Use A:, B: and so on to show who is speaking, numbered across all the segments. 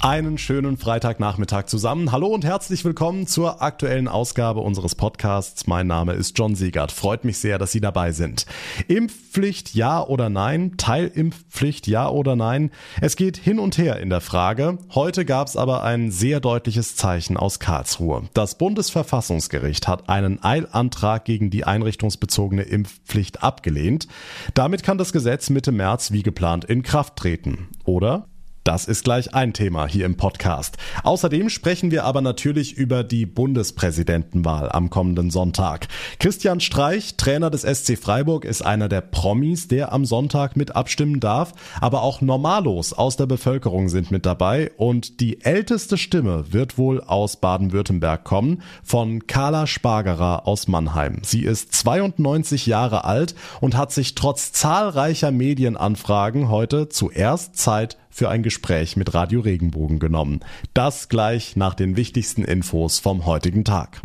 A: Einen schönen Freitagnachmittag zusammen. Hallo und herzlich willkommen zur aktuellen Ausgabe unseres Podcasts. Mein Name ist John Siegert. Freut mich sehr, dass Sie dabei sind. Impfpflicht ja oder nein? Teilimpfpflicht ja oder nein? Es geht hin und her in der Frage. Heute gab es aber ein sehr deutliches Zeichen aus Karlsruhe. Das Bundesverfassungsgericht hat einen Eilantrag gegen die einrichtungsbezogene Impfpflicht abgelehnt. Damit kann das Gesetz Mitte März wie geplant in Kraft treten. Oder? Das ist gleich ein Thema hier im Podcast. Außerdem sprechen wir aber natürlich über die Bundespräsidentenwahl am kommenden Sonntag. Christian Streich, Trainer des SC Freiburg, ist einer der Promis, der am Sonntag mit abstimmen darf. Aber auch Normalos aus der Bevölkerung sind mit dabei. Und die älteste Stimme wird wohl aus Baden-Württemberg kommen, von Carla Spargerer aus Mannheim. Sie ist 92 Jahre alt und hat sich trotz zahlreicher Medienanfragen heute zuerst Zeit für ein Gespräch mit Radio Regenbogen genommen. Das gleich nach den wichtigsten Infos vom heutigen Tag.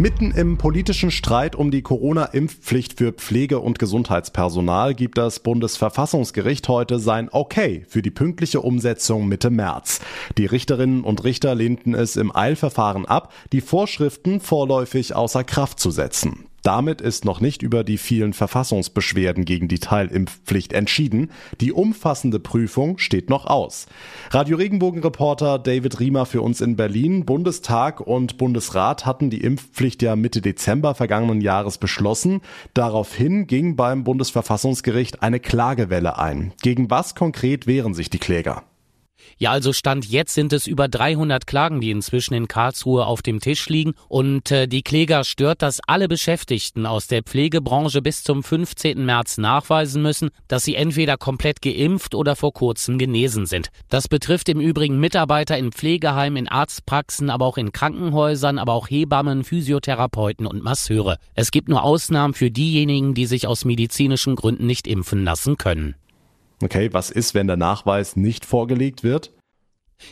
A: Mitten im politischen Streit um die Corona-Impfpflicht für Pflege- und Gesundheitspersonal gibt das Bundesverfassungsgericht heute sein Okay für die pünktliche Umsetzung Mitte März. Die Richterinnen und Richter lehnten es im Eilverfahren ab, die Vorschriften vorläufig außer Kraft zu setzen. Damit ist noch nicht über die vielen Verfassungsbeschwerden gegen die Teilimpfpflicht entschieden. Die umfassende Prüfung steht noch aus. Radio Regenbogen-Reporter David Riemer für uns in Berlin. Bundestag und Bundesrat hatten die Impfpflicht ja Mitte Dezember vergangenen Jahres beschlossen. Daraufhin ging beim Bundesverfassungsgericht eine Klagewelle ein. Gegen was konkret wehren sich die Kläger?
B: Ja, also Stand jetzt sind es über 300 Klagen, die inzwischen in Karlsruhe auf dem Tisch liegen. Und äh, die Kläger stört, dass alle Beschäftigten aus der Pflegebranche bis zum 15. März nachweisen müssen, dass sie entweder komplett geimpft oder vor kurzem genesen sind. Das betrifft im Übrigen Mitarbeiter in Pflegeheimen, in Arztpraxen, aber auch in Krankenhäusern, aber auch Hebammen, Physiotherapeuten und Masseure. Es gibt nur Ausnahmen für diejenigen, die sich aus medizinischen Gründen nicht impfen lassen können.
A: Okay, was ist, wenn der Nachweis nicht vorgelegt wird?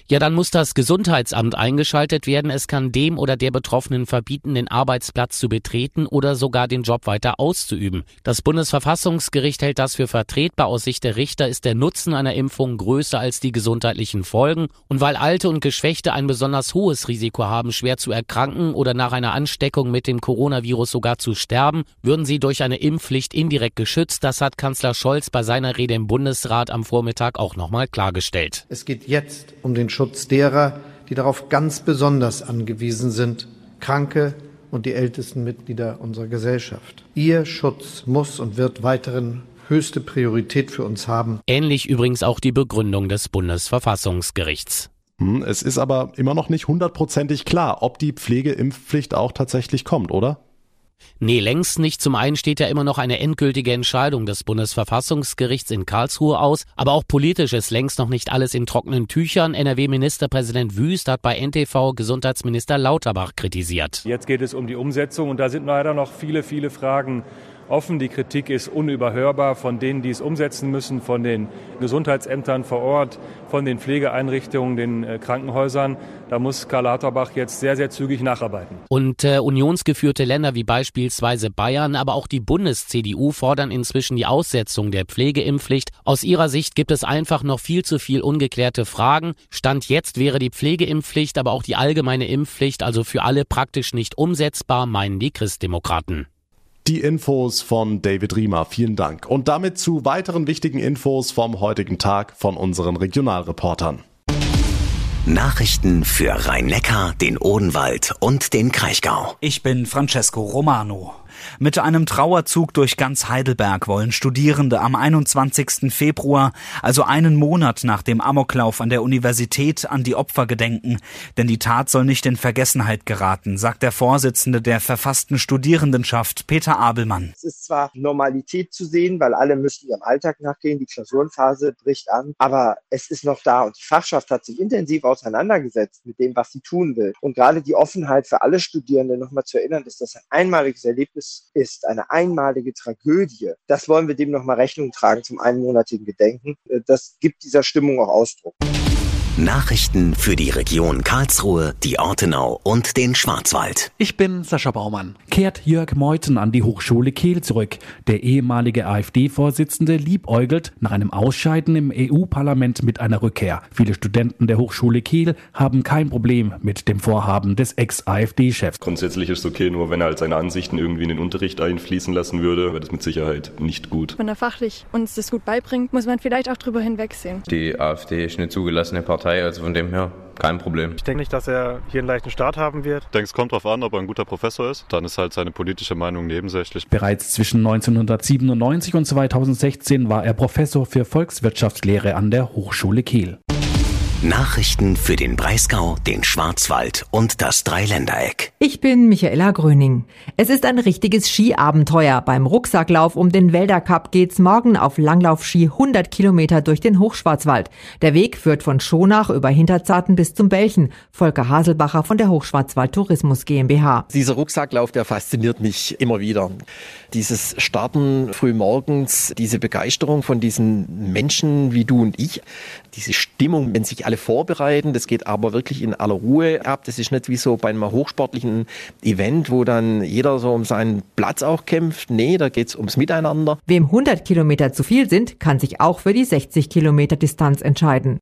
B: Ja, dann muss das Gesundheitsamt eingeschaltet werden. Es kann dem oder der Betroffenen verbieten, den Arbeitsplatz zu betreten oder sogar den Job weiter auszuüben. Das Bundesverfassungsgericht hält das für vertretbar. Aus Sicht der Richter ist der Nutzen einer Impfung größer als die gesundheitlichen Folgen. Und weil Alte und Geschwächte ein besonders hohes Risiko haben, schwer zu erkranken oder nach einer Ansteckung mit dem Coronavirus sogar zu sterben, würden sie durch eine Impfpflicht indirekt geschützt. Das hat Kanzler Scholz bei seiner Rede im Bundesrat am Vormittag auch nochmal klargestellt.
C: Es geht jetzt um den Schutz derer, die darauf ganz besonders angewiesen sind, Kranke und die ältesten Mitglieder unserer Gesellschaft. Ihr Schutz muss und wird weiterhin höchste Priorität für uns haben.
B: Ähnlich übrigens auch die Begründung des Bundesverfassungsgerichts.
A: Hm, es ist aber immer noch nicht hundertprozentig klar, ob die Pflegeimpfpflicht auch tatsächlich kommt, oder?
B: Nee, längst nicht. Zum einen steht ja immer noch eine endgültige Entscheidung des Bundesverfassungsgerichts in Karlsruhe aus, aber auch politisch ist längst noch nicht alles in trockenen Tüchern. NRW-Ministerpräsident Wüst hat bei NTV Gesundheitsminister Lauterbach kritisiert.
D: Jetzt geht es um die Umsetzung und da sind leider noch viele, viele Fragen offen. Die Kritik ist unüberhörbar von denen, die es umsetzen müssen, von den Gesundheitsämtern vor Ort, von den Pflegeeinrichtungen, den äh, Krankenhäusern. Da muss Karl Lauterbach jetzt sehr, sehr zügig nacharbeiten.
B: Und äh, unionsgeführte Länder wie beispielsweise Bayern, aber auch die Bundes-CDU fordern inzwischen die Aussetzung der Pflegeimpfpflicht. Aus ihrer Sicht gibt es einfach noch viel zu viel ungeklärte Fragen. Stand jetzt wäre die Pflegeimpfpflicht, aber auch die allgemeine Impfpflicht, also für alle praktisch nicht umsetzbar, meinen die Christdemokraten.
A: Die Infos von David Riemer, vielen Dank. Und damit zu weiteren wichtigen Infos vom heutigen Tag von unseren Regionalreportern.
E: Nachrichten für Rhein-Neckar, den Odenwald und den Kraichgau.
F: Ich bin Francesco Romano. Mit einem Trauerzug durch ganz Heidelberg wollen Studierende am 21. Februar, also einen Monat nach dem Amoklauf an der Universität, an die Opfer gedenken. Denn die Tat soll nicht in Vergessenheit geraten, sagt der Vorsitzende der verfassten Studierendenschaft, Peter Abelmann.
G: Es ist zwar Normalität zu sehen, weil alle müssen ihrem Alltag nachgehen, die Klausurenphase bricht an, aber es ist noch da und die Fachschaft hat sich intensiv auseinandergesetzt mit dem, was sie tun will. Und gerade die Offenheit für alle Studierende nochmal zu erinnern, dass das ein einmaliges Erlebnis ist, eine einmalige Tragödie, das wollen wir dem nochmal Rechnung tragen zum einmonatigen Gedenken. Das gibt dieser Stimmung auch Ausdruck.
E: Nachrichten für die Region Karlsruhe, die Ortenau und den Schwarzwald.
H: Ich bin Sascha Baumann. Kehrt Jörg Meuthen an die Hochschule Kehl zurück. Der ehemalige AfD-Vorsitzende liebäugelt nach einem Ausscheiden im EU-Parlament mit einer Rückkehr. Viele Studenten der Hochschule Kehl haben kein Problem mit dem Vorhaben des Ex-AfD-Chefs.
I: Grundsätzlich ist es okay, nur wenn er halt seine Ansichten irgendwie in den Unterricht einfließen lassen würde, wäre das mit Sicherheit nicht gut.
J: Wenn er fachlich uns das gut beibringt, muss man vielleicht auch drüber hinwegsehen.
K: Die AfD ist eine zugelassene Partei Partei, also von dem her kein Problem.
L: Ich denke nicht, dass er hier einen leichten Start haben wird.
M: Ich denke, es kommt darauf an, ob er ein guter Professor ist. Dann ist halt seine politische Meinung nebensächlich.
H: Bereits zwischen 1997 und 2016 war er Professor für Volkswirtschaftslehre an der Hochschule Kiel.
E: Nachrichten für den Breisgau, den Schwarzwald und das Dreiländereck.
N: Ich bin Michaela Gröning. Es ist ein richtiges Skiabenteuer. Beim Rucksacklauf um den Wälder Cup geht's morgen auf Langlaufski 100 Kilometer durch den Hochschwarzwald. Der Weg führt von Schonach über Hinterzarten bis zum Belchen. Volker Haselbacher von der Hochschwarzwald Tourismus GmbH.
O: Dieser Rucksacklauf, der fasziniert mich immer wieder. Dieses Starten früh morgens, diese Begeisterung von diesen Menschen wie du und ich, diese Stimmung, wenn sich alle vorbereiten, das geht aber wirklich in aller Ruhe ab. Das ist nicht wie so bei einem hochsportlichen Event, wo dann jeder so um seinen Platz auch kämpft. Nee, da geht's ums Miteinander.
N: Wem 100 Kilometer zu viel sind, kann sich auch für die 60 Kilometer Distanz entscheiden.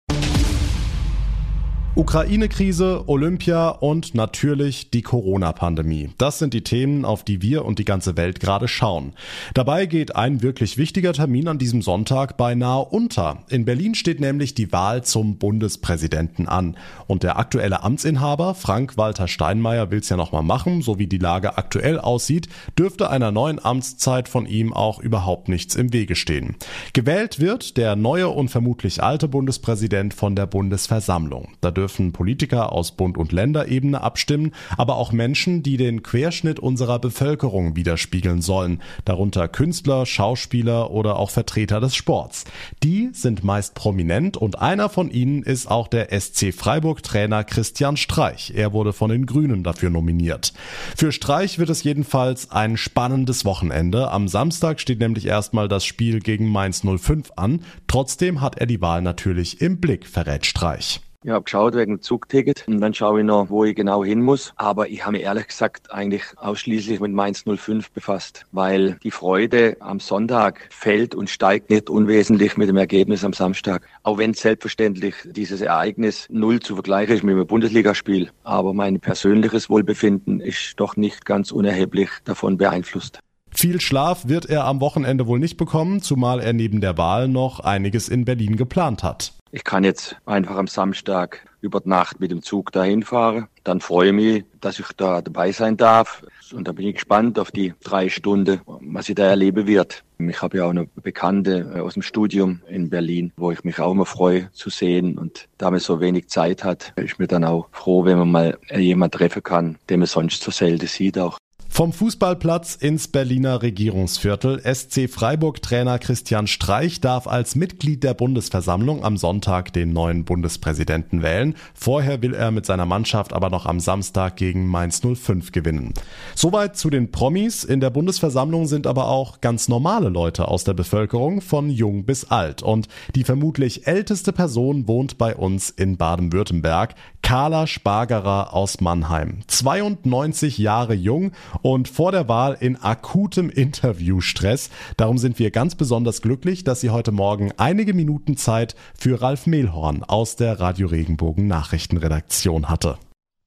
A: Ukraine-Krise, Olympia und natürlich die Corona-Pandemie. Das sind die Themen, auf die wir und die ganze Welt gerade schauen. Dabei geht ein wirklich wichtiger Termin an diesem Sonntag beinahe unter. In Berlin steht nämlich die Wahl zum Bundespräsidenten an. Und der aktuelle Amtsinhaber, Frank-Walter Steinmeier, will es ja nochmal machen. So wie die Lage aktuell aussieht, dürfte einer neuen Amtszeit von ihm auch überhaupt nichts im Wege stehen. Gewählt wird der neue und vermutlich alte Bundespräsident von der Bundesversammlung. Da dürfen Politiker aus Bund- und Länderebene abstimmen, aber auch Menschen, die den Querschnitt unserer Bevölkerung widerspiegeln sollen, darunter Künstler, Schauspieler oder auch Vertreter des Sports. Die sind meist prominent und einer von ihnen ist auch der SC Freiburg-Trainer Christian Streich. Er wurde von den Grünen dafür nominiert. Für Streich wird es jedenfalls ein spannendes Wochenende. Am Samstag steht nämlich erstmal das Spiel gegen Mainz 05 an. Trotzdem hat er die Wahl natürlich im Blick, verrät Streich.
P: Ich habe geschaut wegen dem Zugticket und dann schaue ich noch, wo ich genau hin muss. Aber ich habe mich ehrlich gesagt eigentlich ausschließlich mit Mainz 05 befasst, weil die Freude am Sonntag fällt und steigt nicht unwesentlich mit dem Ergebnis am Samstag. Auch wenn selbstverständlich dieses Ereignis null zu vergleichen ist mit einem Bundesligaspiel. Aber mein persönliches Wohlbefinden ist doch nicht ganz unerheblich davon beeinflusst.
A: Viel Schlaf wird er am Wochenende wohl nicht bekommen, zumal er neben der Wahl noch einiges in Berlin geplant hat.
P: Ich kann jetzt einfach am Samstag über Nacht mit dem Zug dahin fahren. Dann freue ich mich, dass ich da dabei sein darf. Und da bin ich gespannt auf die drei Stunden, was ich da erleben wird. Ich habe ja auch eine Bekannte äh, aus dem Studium in Berlin, wo ich mich auch immer freue zu sehen. Und da man so wenig Zeit hat, ist mir dann auch froh, wenn man mal jemand treffen kann, den man sonst so selten sieht auch.
A: Vom Fußballplatz ins Berliner Regierungsviertel. SC Freiburg-Trainer Christian Streich darf als Mitglied der Bundesversammlung am Sonntag den neuen Bundespräsidenten wählen. Vorher will er mit seiner Mannschaft aber noch am Samstag gegen Mainz 05 gewinnen. Soweit zu den Promis. In der Bundesversammlung sind aber auch ganz normale Leute aus der Bevölkerung, von jung bis alt. Und die vermutlich älteste Person wohnt bei uns in Baden-Württemberg. Carla Spargerer aus Mannheim. 92 Jahre jung und vor der Wahl in akutem Interviewstress. Darum sind wir ganz besonders glücklich, dass sie heute Morgen einige Minuten Zeit für Ralf Mehlhorn aus der Radio Regenbogen Nachrichtenredaktion hatte.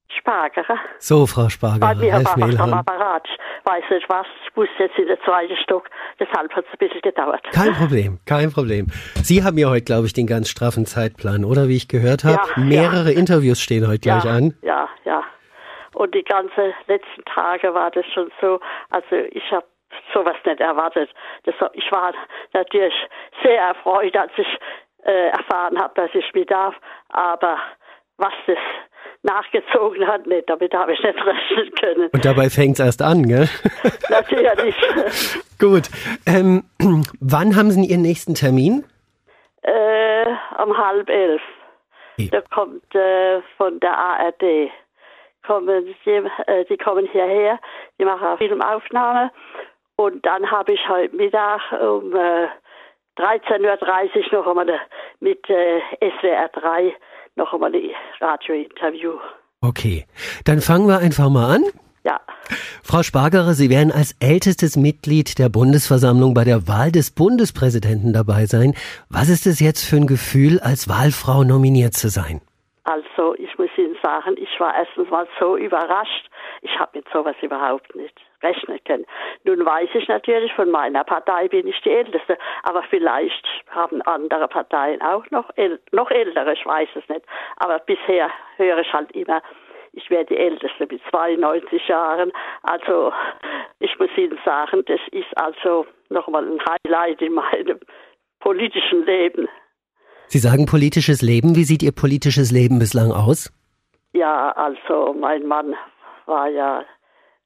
Q: Spargerer.
R: So, Frau Spargerer,
Q: Bei mir Ralf war Mehlhorn. am Apparat. Weiß nicht was, ich wusste jetzt in der zweiten Stock, deshalb hat es ein bisschen gedauert.
R: Kein Problem, kein Problem. Sie haben ja heute, glaube ich, den ganz straffen Zeitplan, oder wie ich gehört habe?
Q: Ja,
R: Mehrere
Q: ja.
R: Interviews stehen heute
Q: ja,
R: gleich an.
Q: Ja, ja. Und die ganzen letzten Tage war das schon so, also ich habe sowas nicht erwartet. Das, ich war natürlich sehr erfreut, als ich äh, erfahren habe, dass ich mit darf, aber was das nachgezogen hat, nicht, damit habe ich nicht rechnen können.
R: Und dabei fängt es erst an, gell?
Q: Natürlich.
R: Gut. Ähm, wann haben Sie Ihren nächsten Termin?
Q: Äh, um halb elf. Da kommt äh, von der ARD kommen sie, äh, die kommen hierher, die machen eine Filmaufnahme und dann habe ich heute Mittag um äh, 13.30 Uhr noch einmal mit äh, SWR 3 noch einmal ein Radiointerview.
R: Okay, dann fangen wir einfach mal an.
Q: Ja.
R: Frau Spargerer, Sie werden als ältestes Mitglied der Bundesversammlung bei der Wahl des Bundespräsidenten dabei sein. Was ist es jetzt für ein Gefühl, als Wahlfrau nominiert zu sein?
Q: Also, ich muss Ihnen sagen, ich war erstens mal so überrascht. Ich habe mit sowas überhaupt nicht rechnen können. Nun weiß ich natürlich, von meiner Partei bin ich die Älteste, aber vielleicht haben andere Parteien auch noch, noch ältere, ich weiß es nicht. Aber bisher höre ich halt immer, ich werde die Älteste mit 92 Jahren. Also ich muss Ihnen sagen, das ist also nochmal ein Highlight in meinem politischen Leben.
R: Sie sagen politisches Leben. Wie sieht Ihr politisches Leben bislang aus?
Q: Ja, also mein Mann war ja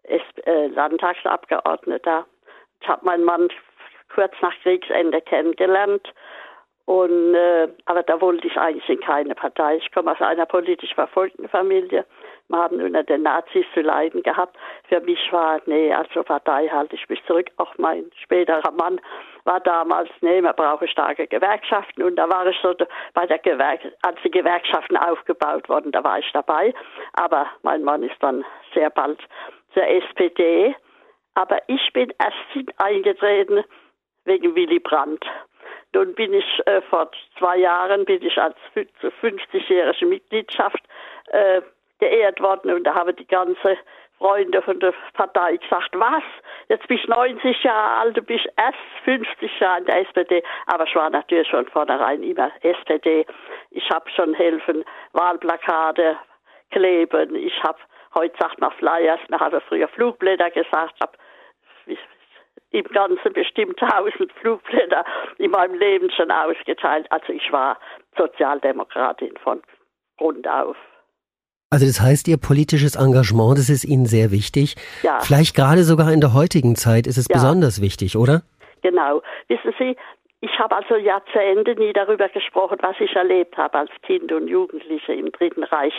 Q: äh, Landtagsabgeordneter. Ich habe meinen Mann kurz nach Kriegsende kennengelernt. Und, äh, aber da wollte ich eigentlich in keine Partei. Ich komme aus einer politisch verfolgten Familie. Wir haben unter den Nazis zu leiden gehabt. Für mich war, nee, also Partei halte ich mich zurück. Auch mein späterer Mann war damals, nee, man brauche starke Gewerkschaften. Und da war ich so bei der Gewerk als die Gewerkschaften aufgebaut wurden, da war ich dabei. Aber mein Mann ist dann sehr bald zur SPD. Aber ich bin erst eingetreten wegen Willy Brandt. Nun bin ich äh, vor zwei Jahren bin ich als 50-jährige Mitgliedschaft äh, geehrt worden und da haben die ganze Freunde von der Partei gesagt, was? Jetzt bist du 90 Jahre alt, du bist erst 50 Jahre in der SPD. Aber ich war natürlich schon vornherein immer SPD. Ich habe schon helfen, Wahlplakate kleben. Ich habe, heute sagt man Flyers, man hat früher Flugblätter gesagt, habe im Ganzen bestimmt tausend Flugblätter in meinem Leben schon ausgeteilt. Also ich war Sozialdemokratin von Grund auf.
R: Also das heißt, Ihr politisches Engagement, das ist Ihnen sehr wichtig. Ja. Vielleicht gerade sogar in der heutigen Zeit ist es ja. besonders wichtig, oder?
Q: Genau. Wissen Sie, ich habe also Jahrzehnte nie darüber gesprochen, was ich erlebt habe als Kind und Jugendliche im Dritten Reich.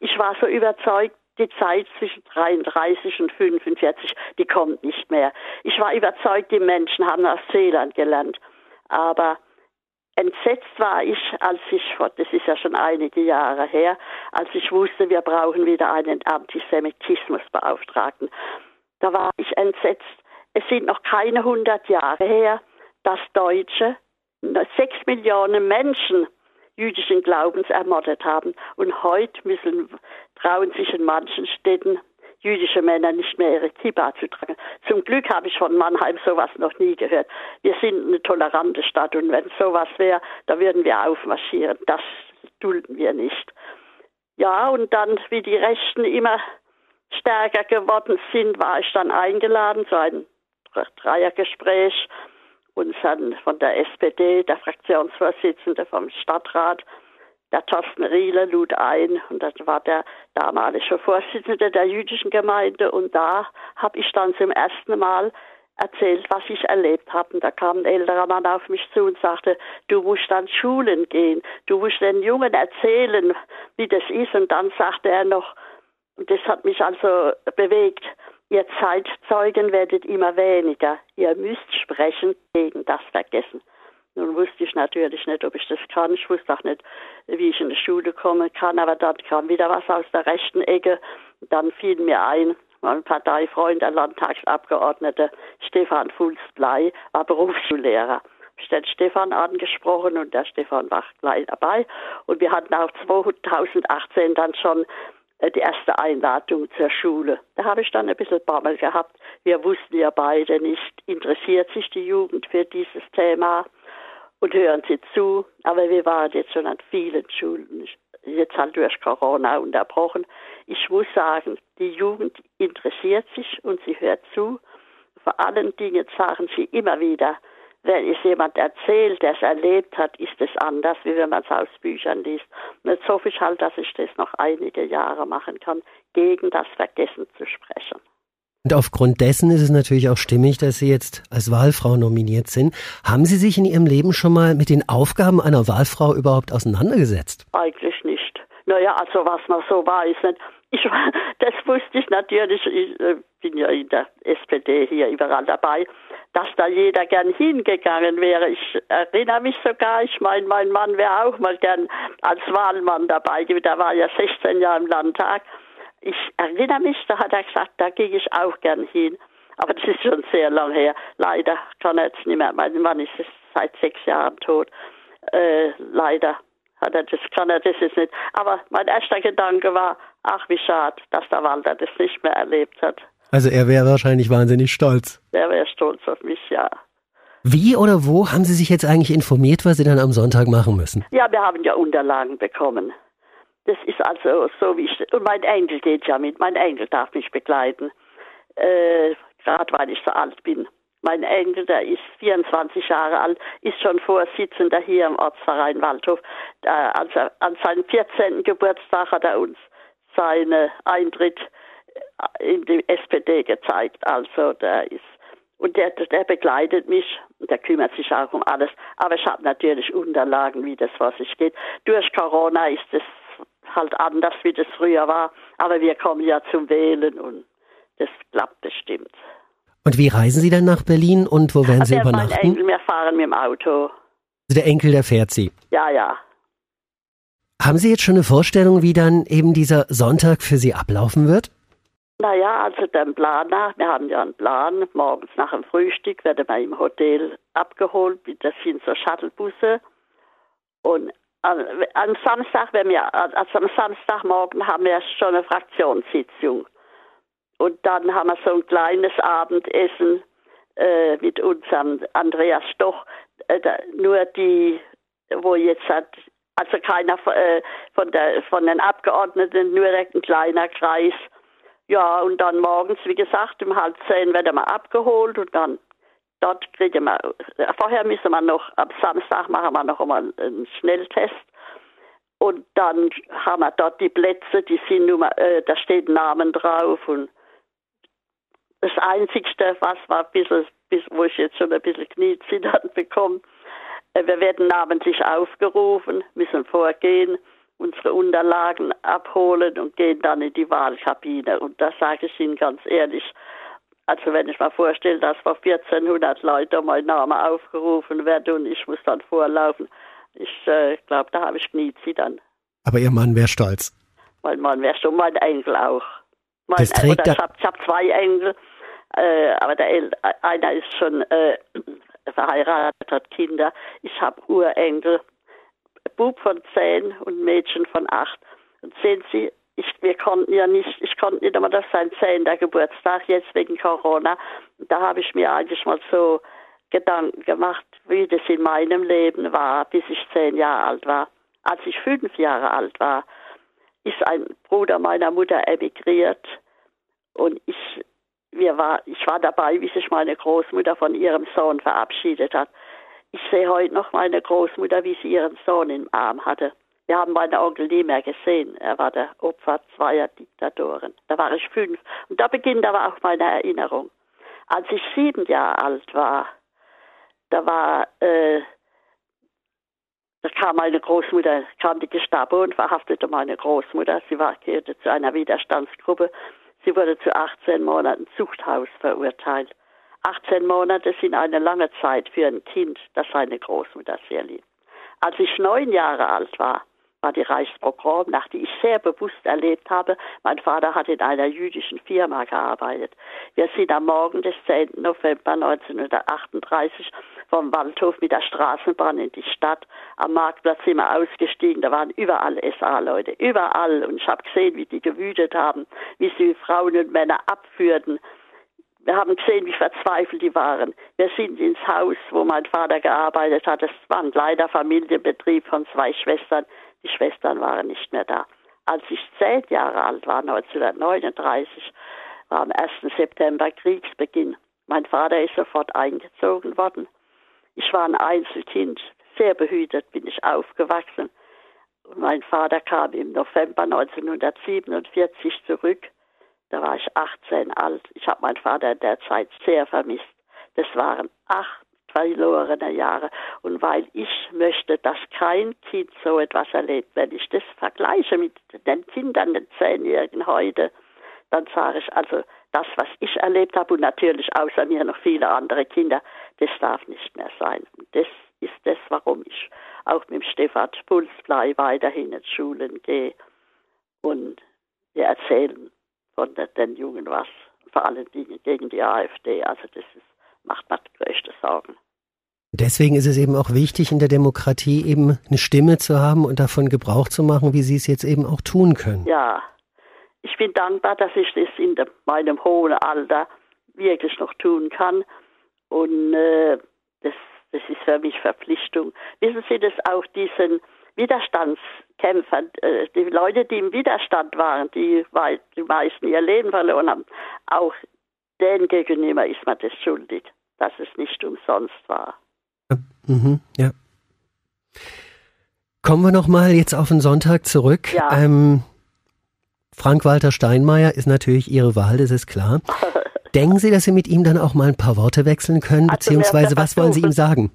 Q: Ich war so überzeugt, die Zeit zwischen 33 und 45, die kommt nicht mehr. Ich war überzeugt, die Menschen haben aus Seeland gelernt. Aber entsetzt war ich, als ich, das ist ja schon einige Jahre her, als ich wusste, wir brauchen wieder einen Antisemitismusbeauftragten. Da war ich entsetzt. Es sind noch keine 100 Jahre her, dass Deutsche, sechs Millionen Menschen jüdischen Glaubens ermordet haben. Und heute müssen, trauen sich in manchen Städten jüdische Männer nicht mehr ihre Kippa zu tragen. Zum Glück habe ich von Mannheim sowas noch nie gehört. Wir sind eine tolerante Stadt und wenn sowas wäre, da würden wir aufmarschieren. Das dulden wir nicht. Ja, und dann, wie die Rechten immer stärker geworden sind, war ich dann eingeladen zu einem Dreiergespräch dann von der SPD, der Fraktionsvorsitzende vom Stadtrat, der Thorsten Riele lud ein und das war der damalige Vorsitzende der jüdischen Gemeinde und da habe ich dann zum ersten Mal erzählt, was ich erlebt habe. Und da kam ein älterer Mann auf mich zu und sagte, du musst an Schulen gehen, du musst den Jungen erzählen, wie das ist. Und dann sagte er noch, und das hat mich also bewegt, ihr Zeitzeugen werdet immer weniger, ihr müsst sprechen gegen das Vergessen. Nun wusste ich natürlich nicht, ob ich das kann. Ich wusste auch nicht, wie ich in die Schule kommen kann. Aber dann kam wieder was aus der rechten Ecke. Dann fiel mir ein, mein Parteifreund, der Landtagsabgeordnete Stefan Fulsblei, war Berufsschullehrer. Ich den Stefan angesprochen und der Stefan war gleich dabei. Und wir hatten auch 2018 dann schon die erste Einladung zur Schule. Da habe ich dann ein bisschen Bammel gehabt. Wir wussten ja beide nicht, interessiert sich die Jugend für dieses Thema und hören sie zu. Aber wir waren jetzt schon an vielen Schulen, jetzt halt durch Corona unterbrochen. Ich muss sagen, die Jugend interessiert sich und sie hört zu. Vor allen Dingen sagen sie immer wieder, wenn es jemand erzählt, der es erlebt hat, ist es anders, wie wenn man es aus Büchern liest. Und jetzt hoffe ich halt, dass ich das noch einige Jahre machen kann, gegen das Vergessen zu sprechen.
R: Und aufgrund dessen ist es natürlich auch stimmig, dass Sie jetzt als Wahlfrau nominiert sind. Haben Sie sich in Ihrem Leben schon mal mit den Aufgaben einer Wahlfrau überhaupt auseinandergesetzt?
Q: Eigentlich nicht. Naja, also was man so weiß. Nicht. Ich, das wusste ich natürlich. Ich äh, bin ja in der SPD hier überall dabei. Dass da jeder gern hingegangen wäre. Ich erinnere mich sogar, ich meine, mein Mann wäre auch mal gern als Wahlmann dabei gewesen. Der war ja 16 Jahre im Landtag. Ich erinnere mich, da hat er gesagt, da gehe ich auch gern hin. Aber das ist schon sehr lang her. Leider kann er jetzt nicht mehr. Mein Mann ist seit sechs Jahren tot. Äh, leider hat er das, kann er das jetzt nicht. Aber mein erster Gedanke war, ach wie schade, dass der Walter das nicht mehr erlebt hat.
R: Also er wäre wahrscheinlich wahnsinnig stolz.
Q: Er stolz auf mich, ja.
R: Wie oder wo haben Sie sich jetzt eigentlich informiert, was Sie dann am Sonntag machen müssen?
Q: Ja, wir haben ja Unterlagen bekommen. Das ist also so wie ich. Und mein Enkel geht ja mit. Mein Enkel darf mich begleiten. Äh, Gerade weil ich so alt bin. Mein Enkel, der ist 24 Jahre alt, ist schon Vorsitzender hier im Ortsverein Waldhof. Also an seinem 14. Geburtstag hat er uns seinen Eintritt in die SPD gezeigt. Also der ist und der, der begleitet mich und der kümmert sich auch um alles. Aber ich habe natürlich Unterlagen, wie das was ich geht. Durch Corona ist es halt anders, wie das früher war. Aber wir kommen ja zum Wählen und das klappt bestimmt.
R: Und wie reisen Sie dann nach Berlin und wo werden Sie
Q: der
R: übernachten?
Q: Mein Enkel, wir fahren mit dem Auto.
R: Also der Enkel, der fährt Sie.
Q: Ja, ja.
R: Haben Sie jetzt schon eine Vorstellung, wie dann eben dieser Sonntag für Sie ablaufen wird?
Q: Naja, also den Plan nach, wir haben ja einen Plan, morgens nach dem Frühstück werden wir im Hotel abgeholt, das sind so Shuttlebusse. Und am, am Samstag, wenn wir, also am Samstagmorgen haben wir schon eine Fraktionssitzung. Und dann haben wir so ein kleines Abendessen äh, mit unserem Andreas Stoch. Äh, da, nur die, wo jetzt hat, also keiner äh, von, der, von den Abgeordneten, nur ein kleiner Kreis. Ja, und dann morgens, wie gesagt, um halb zehn werden wir abgeholt und dann dort kriegen wir, vorher müssen wir noch, am Samstag machen wir noch einmal einen Schnelltest. Und dann haben wir dort die Plätze, die sind nur, äh, da steht Namen drauf und das Einzigste, was war ein bisschen, wo ich jetzt schon ein bisschen Kniezittern bekomme, äh, wir werden namentlich aufgerufen, müssen vorgehen, unsere Unterlagen abholen und gehen dann in die Wahlkabine. Und da sage ich Ihnen ganz ehrlich, also wenn ich mir vorstelle, dass vor 1400 Leute mein Name aufgerufen wird und ich muss dann vorlaufen, ich äh, glaube, da habe ich Kniezittern.
R: Aber Ihr Mann wäre stolz.
Q: Mein Mann wäre schon, mein Enkel auch. Mein,
R: Das trägt
Q: ich habe hab zwei Enkel, äh, aber der El einer ist schon äh, verheiratet, hat Kinder. Ich habe Urenkel, Bub von zehn und Mädchen von acht. Und sehen Sie, ich, wir konnten ja nicht, ich konnte nicht einmal, das sein zehnter Geburtstag, jetzt wegen Corona. Da habe ich mir eigentlich mal so Gedanken gemacht, wie das in meinem Leben war, bis ich zehn Jahre alt war. Als ich fünf Jahre alt war, ist ein Bruder meiner Mutter emigriert und ich, wir war, ich war dabei, wie sich meine Großmutter von ihrem Sohn verabschiedet hat. Ich sehe heute noch meine Großmutter, wie sie ihren Sohn im Arm hatte. Wir haben meinen Onkel nie mehr gesehen. Er war der Opfer zweier Diktatoren. Da war ich fünf. Und da beginnt aber auch meine Erinnerung. Als ich sieben Jahre alt war, da war, äh, da kam meine Großmutter, kam die Gestapo und verhaftete meine Großmutter. Sie war, gehörte zu einer Widerstandsgruppe. Sie wurde zu 18 Monaten Zuchthaus verurteilt. 18 Monate sind eine lange Zeit für ein Kind, das seine Großmutter sehr liebt. Als ich neun Jahre alt war, war die Reichspogromnacht, die ich sehr bewusst erlebt habe. Mein Vater hat in einer jüdischen Firma gearbeitet. Wir sind am Morgen des 10. November 1938 vom Waldhof mit der Straßenbahn in die Stadt. Am Marktplatz sind wir ausgestiegen. Da waren überall SA-Leute, überall. Und ich habe gesehen, wie die gewütet haben, wie sie Frauen und Männer abführten. Wir haben gesehen, wie verzweifelt die waren. Wir sind ins Haus, wo mein Vater gearbeitet hat. Es war ein kleiner Familienbetrieb von zwei Schwestern. Die Schwestern waren nicht mehr da. Als ich zehn Jahre alt war, 1939, war am 1. September Kriegsbeginn. Mein Vater ist sofort eingezogen worden. Ich war ein Einzelkind, sehr behütet bin ich aufgewachsen. Und mein Vater kam im November 1947 zurück. Da war ich 18 alt. Ich habe meinen Vater in der Zeit sehr vermisst. Das waren acht verlorene Jahre. Und weil ich möchte, dass kein Kind so etwas erlebt, wenn ich das vergleiche mit den Kindern, den Zehnjährigen heute, dann sage ich, also das, was ich erlebt habe und natürlich außer mir noch viele andere Kinder, das darf nicht mehr sein. Das ist das, warum ich auch mit dem Stefan Pulsblei weiterhin in Schulen gehe und wir erzählen von den Jungen was, vor allen Dingen gegen die AfD. Also das ist, macht mir die größte Sorgen.
R: Deswegen ist es eben auch wichtig, in der Demokratie eben eine Stimme zu haben und davon Gebrauch zu machen, wie Sie es jetzt eben auch tun können.
Q: Ja, ich bin dankbar, dass ich das in meinem hohen Alter wirklich noch tun kann. Und äh, das, das ist für mich Verpflichtung. Wissen Sie, dass auch diesen Widerstandskämpfern, äh, die Leute, die im Widerstand waren, die weit, die meisten ihr Leben verloren haben, auch denen gegenüber ist man das schuldig, dass es nicht umsonst war.
R: Mhm, ja. Kommen wir nochmal jetzt auf den Sonntag zurück. Ja. Ähm, Frank-Walter Steinmeier ist natürlich Ihre Wahl, das ist klar. Denken Sie, dass Sie mit ihm dann auch mal ein paar Worte wechseln können, also beziehungsweise was wollen Sie ihm sagen?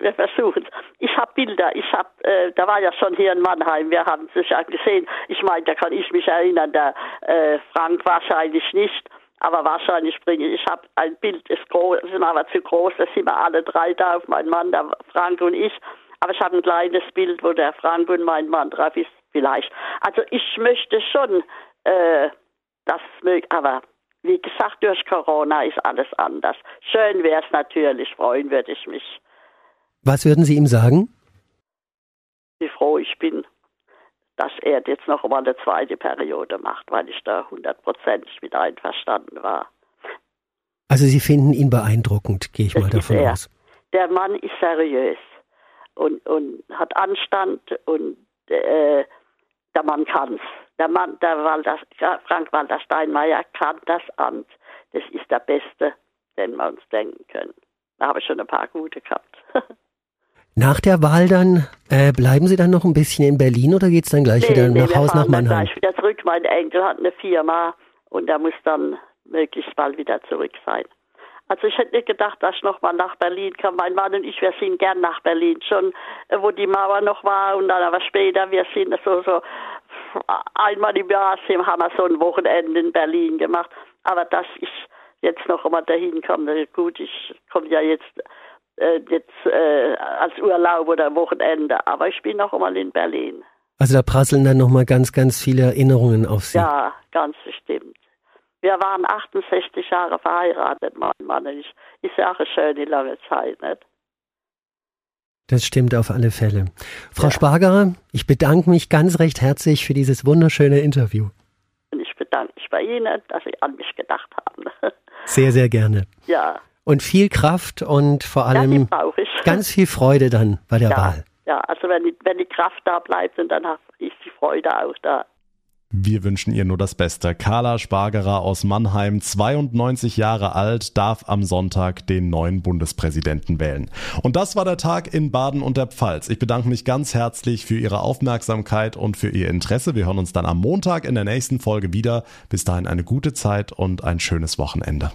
Q: Wir versuchen Ich habe Bilder, ich habe, äh, da war ja schon hier in Mannheim, wir haben es ja gesehen. Ich meine, da kann ich mich erinnern, der äh, Frank wahrscheinlich nicht, aber wahrscheinlich bringe ich. Ich habe ein Bild, ist groß, ist aber zu groß, da sind wir alle drei da, mein Mann, der Frank und ich. Aber ich habe ein kleines Bild, wo der Frank und mein Mann drauf ist, vielleicht. Also ich möchte schon, äh, das möglich, aber wie gesagt, durch Corona ist alles anders. Schön wäre es natürlich, freuen würde ich mich.
R: Was würden Sie ihm sagen?
Q: Wie froh ich bin, dass er jetzt noch mal eine zweite Periode macht, weil ich da hundertprozentig mit einverstanden war.
R: Also Sie finden ihn beeindruckend, gehe ich das mal davon aus.
Q: Der Mann ist seriös und, und hat Anstand und äh, der Mann kann's. Der Mann, der Walter, Frank Walter Steinmeier kann das Amt. Das ist der Beste, den wir uns denken können. Da habe ich schon ein paar gute gehabt.
R: Nach der Wahl dann, äh, bleiben Sie dann noch ein bisschen in Berlin oder geht es dann gleich nee, wieder nee, nach Haus nach Mannheim?
Q: Gleich wieder zurück. Mein Enkel hat eine Firma und er muss dann möglichst bald wieder zurück sein. Also ich hätte nicht gedacht, dass ich nochmal nach Berlin kann. Mein Mann und ich, wir sind gern nach Berlin. Schon, äh, wo die Mauer noch war und dann aber später, wir sind so, so einmal im Jahr haben wir so ein Wochenende in Berlin gemacht. Aber dass ich jetzt noch einmal dahin komme, gut, ich komme ja jetzt äh, jetzt äh, als Urlaub oder Wochenende, aber ich bin noch einmal in Berlin.
R: Also da prasseln dann nochmal ganz, ganz viele Erinnerungen auf Sie.
Q: Ja, ganz bestimmt. Wir waren 68 Jahre verheiratet, mein Mann und ich. Ist ja auch eine schöne lange Zeit, nicht?
R: Das stimmt auf alle Fälle. Frau ja. Spargerer, ich bedanke mich ganz recht herzlich für dieses wunderschöne Interview.
Q: Und ich bedanke mich bei Ihnen, dass Sie an mich gedacht haben.
R: Sehr, sehr gerne.
Q: Ja.
R: Und viel Kraft und vor allem ganz viel Freude dann bei der
Q: ja.
R: Wahl.
Q: Ja, also wenn die, wenn die Kraft da bleibt, und dann ist die Freude auch da.
A: Wir wünschen ihr nur das Beste. Carla Spargerer aus Mannheim, 92 Jahre alt, darf am Sonntag den neuen Bundespräsidenten wählen. Und das war der Tag in Baden und der Pfalz. Ich bedanke mich ganz herzlich für Ihre Aufmerksamkeit und für Ihr Interesse. Wir hören uns dann am Montag in der nächsten Folge wieder. Bis dahin eine gute Zeit und ein schönes Wochenende.